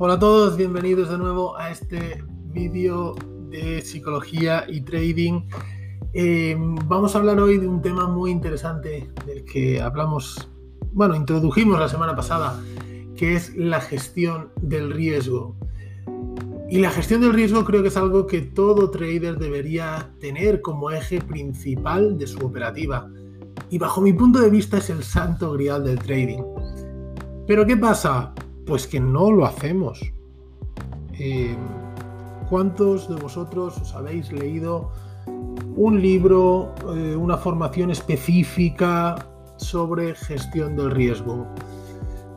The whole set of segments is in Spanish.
Hola a todos, bienvenidos de nuevo a este vídeo de psicología y trading. Eh, vamos a hablar hoy de un tema muy interesante del que hablamos, bueno, introdujimos la semana pasada, que es la gestión del riesgo. Y la gestión del riesgo creo que es algo que todo trader debería tener como eje principal de su operativa. Y bajo mi punto de vista es el santo grial del trading. Pero ¿qué pasa? Pues que no lo hacemos. Eh, ¿Cuántos de vosotros os habéis leído un libro, eh, una formación específica sobre gestión del riesgo?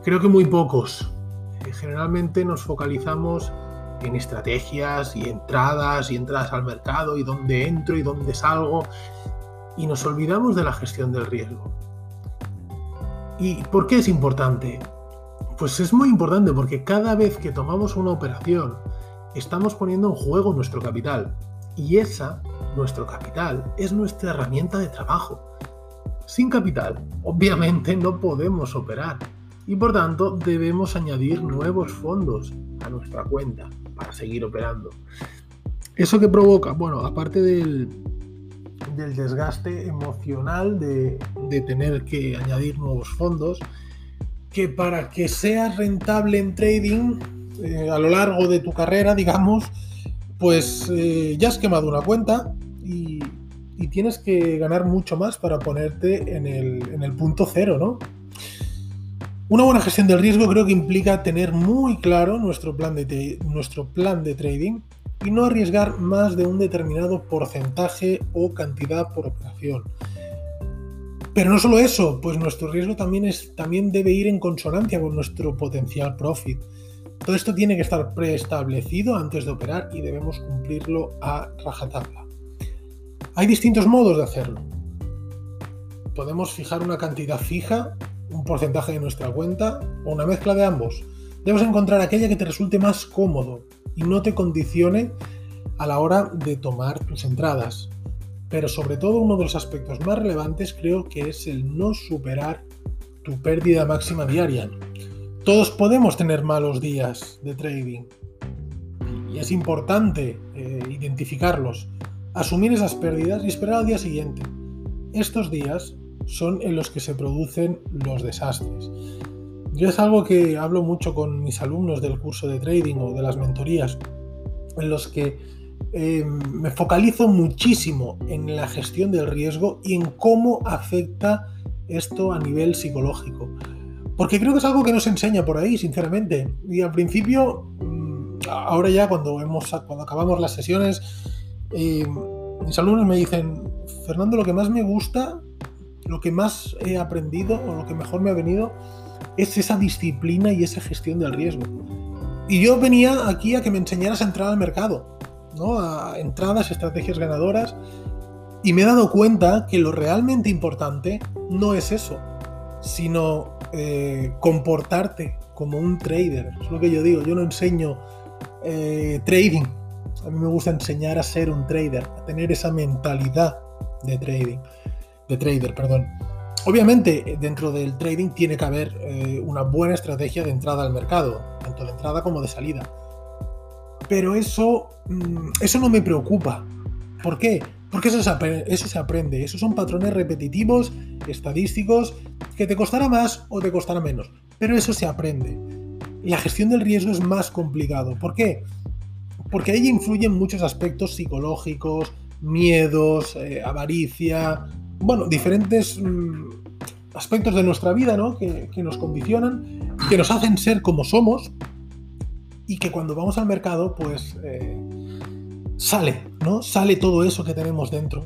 Creo que muy pocos. Eh, generalmente nos focalizamos en estrategias y entradas y entradas al mercado y dónde entro y dónde salgo y nos olvidamos de la gestión del riesgo. ¿Y por qué es importante? Pues es muy importante porque cada vez que tomamos una operación estamos poniendo en juego nuestro capital. Y esa, nuestro capital, es nuestra herramienta de trabajo. Sin capital, obviamente no podemos operar. Y por tanto debemos añadir nuevos fondos a nuestra cuenta para seguir operando. ¿Eso que provoca? Bueno, aparte del, desgaste emocional de tener que añadir nuevos fondos, que para que seas rentable en trading eh, a lo largo de tu carrera, digamos, pues eh, ya has quemado una cuenta y, tienes que ganar mucho más para ponerte en el, punto cero, ¿no? Una buena gestión del riesgo creo que implica tener muy claro nuestro plan de, nuestro plan de trading y no arriesgar más de un determinado porcentaje o cantidad por operación. Pero no solo eso, pues nuestro riesgo también, es, también debe ir en consonancia con nuestro potencial profit. Todo esto tiene que estar preestablecido antes de operar y debemos cumplirlo a rajatabla. Hay distintos modos de hacerlo. Podemos fijar una cantidad fija, un porcentaje de nuestra cuenta o una mezcla de ambos. Debes encontrar aquella que te resulte más cómodo y no te condicione a la hora de tomar tus entradas pero sobre todo uno de los aspectos más relevantes creo que es el no superar tu pérdida máxima diaria. Todos podemos tener malos días de trading y es importante eh, identificarlos, asumir esas pérdidas y esperar al día siguiente. Estos días son en los que se producen los desastres. Yo es algo que hablo mucho con mis alumnos del curso de trading o de las mentorías, en los que eh, me focalizo muchísimo en la gestión del riesgo y en cómo afecta esto a nivel psicológico. Porque creo que es algo que no se enseña por ahí, sinceramente. Y al principio, mm, ahora ya cuando, hemos, cuando acabamos las sesiones, eh, mis alumnos me dicen, Fernando, lo que más me gusta, lo que más he aprendido o lo que mejor me ha venido es esa disciplina y esa gestión del riesgo. Y yo venía aquí a que me enseñaras a entrar al mercado a entradas, estrategias ganadoras. Y me he dado cuenta que lo realmente importante no es eso, sino eh, comportarte como un trader. Es lo que yo digo, yo no enseño eh, trading. A mí me gusta enseñar a ser un trader, a tener esa mentalidad de trading, de trader, perdón. Obviamente, dentro del trading tiene que haber eh, una buena estrategia de entrada al mercado, tanto de entrada como de salida. Pero eso, mm, eso no me preocupa. ¿Por qué? Porque eso se, eso se aprende. Esos son patrones repetitivos, estadísticos, que te costará más o te costará menos. Pero eso se aprende. La gestión del riesgo es más complicado. ¿Por qué? Porque ahí influyen muchos aspectos psicológicos, miedos, eh, avaricia, bueno, diferentes mm, aspectos de nuestra vida ¿no? que, que nos condicionan, que nos hacen ser como somos, y que cuando vamos al mercado, pues eh, sale, ¿no? Sale todo eso que tenemos dentro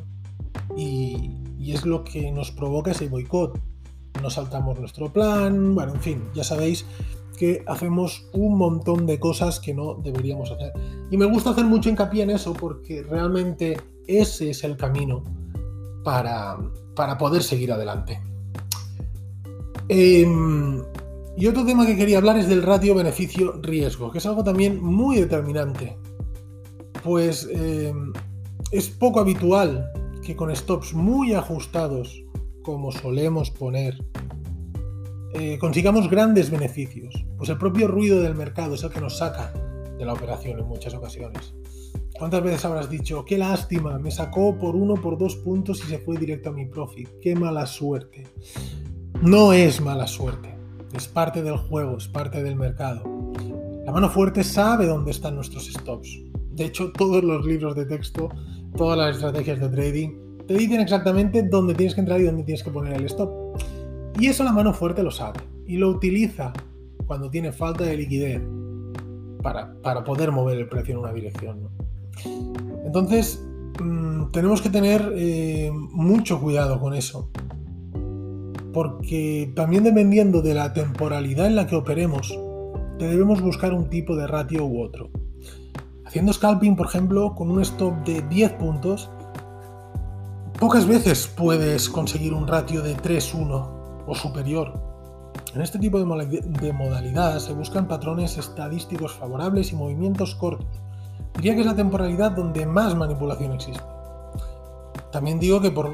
y, es lo que nos provoca ese boicot. Nos saltamos nuestro plan, bueno, en fin, ya sabéis que hacemos un montón de cosas que no deberíamos hacer. Y me gusta hacer mucho hincapié en eso porque realmente ese es el camino para, para poder seguir adelante. Eh, y otro tema que quería hablar es del ratio beneficio-riesgo, que es algo también muy determinante. Pues eh, es poco habitual que con stops muy ajustados, como solemos poner, eh, consigamos grandes beneficios. Pues el propio ruido del mercado es el que nos saca de la operación en muchas ocasiones. ¿Cuántas veces habrás dicho, qué lástima, me sacó por uno, por dos puntos y se fue directo a mi profit? Qué mala suerte. No es mala suerte, es parte del juego, es parte del mercado. La mano fuerte sabe dónde están nuestros stops. De hecho, todos los libros de texto, todas las estrategias de trading, te dicen exactamente dónde tienes que entrar y dónde tienes que poner el stop. Y eso la mano fuerte lo sabe y lo utiliza cuando tiene falta de liquidez para, poder mover el precio en una dirección. Entonces, mm, tenemos que tener eh, mucho cuidado con eso. Porque también dependiendo de la temporalidad en la que operemos, debemos buscar un tipo de ratio u otro. Haciendo scalping, por ejemplo, con un stop de 10 puntos, pocas veces puedes conseguir un ratio de 3-1 o superior. En este tipo de modalidad se buscan patrones estadísticos favorables y movimientos cortos. Diría que es la temporalidad donde más manipulación existe. También digo que por,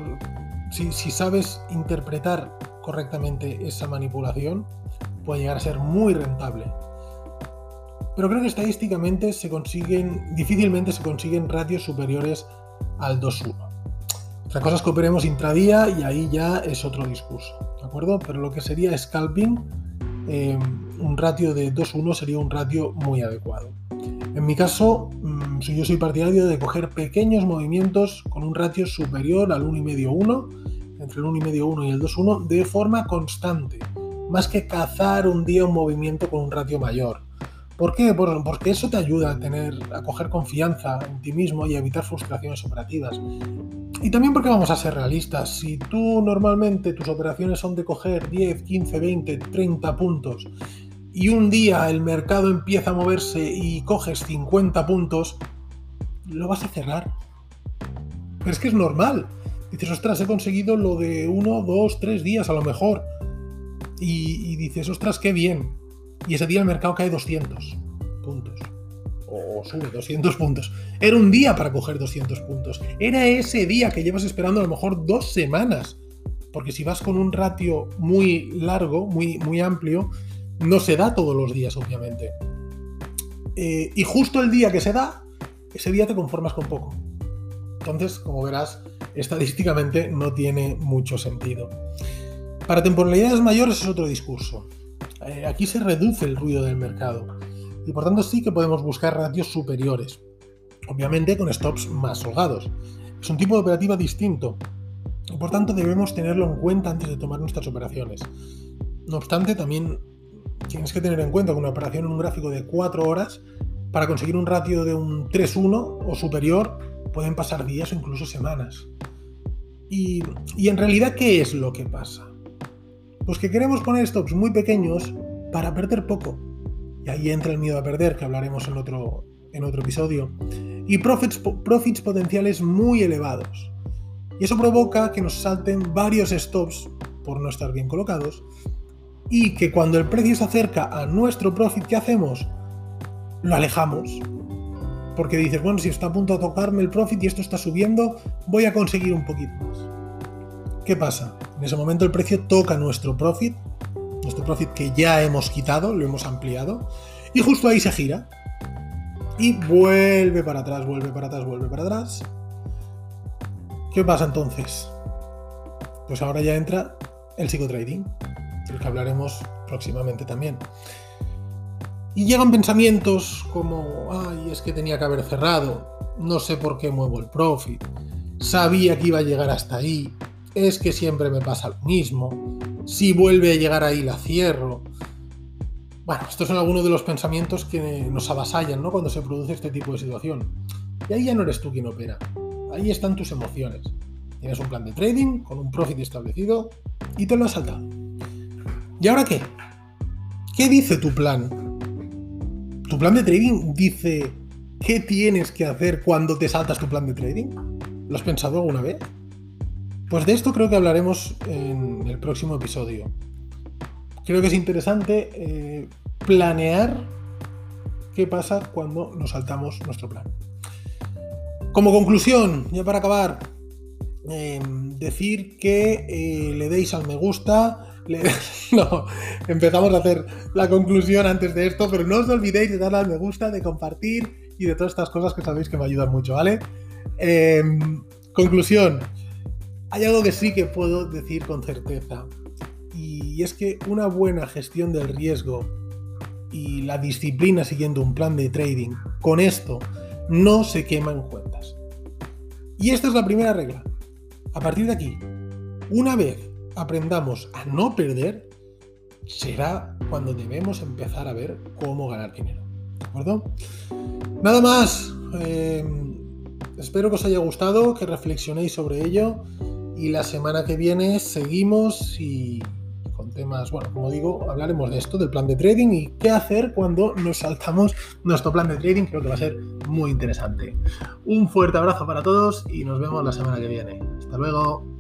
si, si sabes interpretar correctamente esa manipulación, puede llegar a ser muy rentable. Pero creo que estadísticamente se consiguen, difícilmente se consiguen ratios superiores al 2-1. Otra cosa es que operemos intradía y ahí ya es otro discurso, ¿de acuerdo? Pero lo que sería scalping, eh, un ratio de 2-1 sería un ratio muy adecuado. En mi caso, mm, yo soy partidario de coger pequeños movimientos con un ratio superior al 1,5-1, entre el 1,5-1 y el 2-1, de forma constante, más que cazar un día un movimiento con un ratio mayor. ¿Por qué? Porque eso te ayuda a tener, a coger confianza en ti mismo y a evitar frustraciones operativas. Y también porque vamos a ser realistas, si tú normalmente tus operaciones son de coger 10, 15, 20, 30 puntos y un día el mercado empieza a moverse y coges 50 puntos, lo vas a cerrar. Pero es que es normal. Dices, ostras, he conseguido lo de 1, 2, 3 días a lo mejor. Y, y dices, ostras, qué bien. Y ese día el mercado cae 200 puntos o sube 200 puntos. Era un día para coger 200 puntos. Era ese día que llevas esperando a lo mejor dos semanas. Porque si vas con un ratio muy largo, muy, muy amplio, no se da todos los días, obviamente. Eh, y justo el día que se da, ese día te conformas con poco. Entonces, como verás, estadísticamente no tiene mucho sentido. Para temporalidades mayores es otro discurso. Eh, aquí se reduce el ruido del mercado y por tanto sí que podemos buscar ratios superiores, obviamente con stops más holgados. Es un tipo de operativa distinto y por tanto debemos tenerlo en cuenta antes de tomar nuestras operaciones. No obstante, también tienes que tener en cuenta que una operación en un gráfico de 4 horas, para conseguir un ratio de un 3-1 o superior, pueden pasar días o incluso semanas. Y, en realidad, ¿qué es lo que pasa? Pues que queremos poner stops muy pequeños para perder poco y ahí entra el miedo a perder, que hablaremos en otro, en otro episodio, y profits, profits potenciales muy elevados. Y eso provoca que nos salten varios stops por no estar bien colocados y que cuando el precio se acerca a nuestro profit, ¿qué hacemos? Lo alejamos. Porque dices, bueno, si está a punto de tocarme el profit y esto está subiendo, voy a conseguir un poquito más. ¿Qué pasa? En ese momento el precio toca nuestro profit nuestro profit que ya hemos quitado, lo hemos ampliado, y justo ahí se gira. Y vuelve para atrás, vuelve para atrás, vuelve para atrás. ¿Qué pasa entonces? Pues ahora ya entra el psicotrading, del que hablaremos próximamente también. Y llegan pensamientos como, ay, es que tenía que haber cerrado, no sé por qué muevo el profit, sabía que iba a llegar hasta ahí, es que siempre me pasa lo mismo, si vuelve a llegar ahí la cierro. Bueno, estos son algunos de los pensamientos que nos avasallan ¿no? cuando se produce este tipo de situación. Y ahí ya no eres tú quien opera, ahí están tus emociones. Tienes un plan de trading con un profit establecido y te lo has saltado. ¿Y ahora qué? ¿Qué dice tu plan? ¿Tu plan de trading dice qué tienes que hacer cuando te saltas tu plan de trading? ¿Lo has pensado alguna vez? Pues de esto creo que hablaremos en el próximo episodio. Creo que es interesante eh, planear qué pasa cuando nos saltamos nuestro plan. Como conclusión, ya para acabar, em, decir que eh, le deis al me gusta, no, empezamos a hacer la conclusión antes de esto, pero no os olvidéis de darle al me gusta, de compartir y de todas estas cosas que sabéis que me ayudan mucho, ¿vale? Em, conclusión, hay algo que sí que puedo decir con certeza, y es que una buena gestión del riesgo y la disciplina siguiendo un plan de trading, con esto no se queman cuentas. Y esta es la primera regla. A partir de aquí, una vez aprendamos a no perder, será cuando debemos empezar a ver cómo ganar dinero. ¿De acuerdo? Nada más. Eh, espero que os haya gustado, que reflexionéis sobre ello. Y la semana que viene seguimos y con temas, bueno, como digo, hablaremos de esto, del plan de trading y qué hacer cuando nos saltamos nuestro plan de trading. Creo que va a ser muy interesante. Un fuerte abrazo para todos y nos vemos la semana que viene. Hasta luego.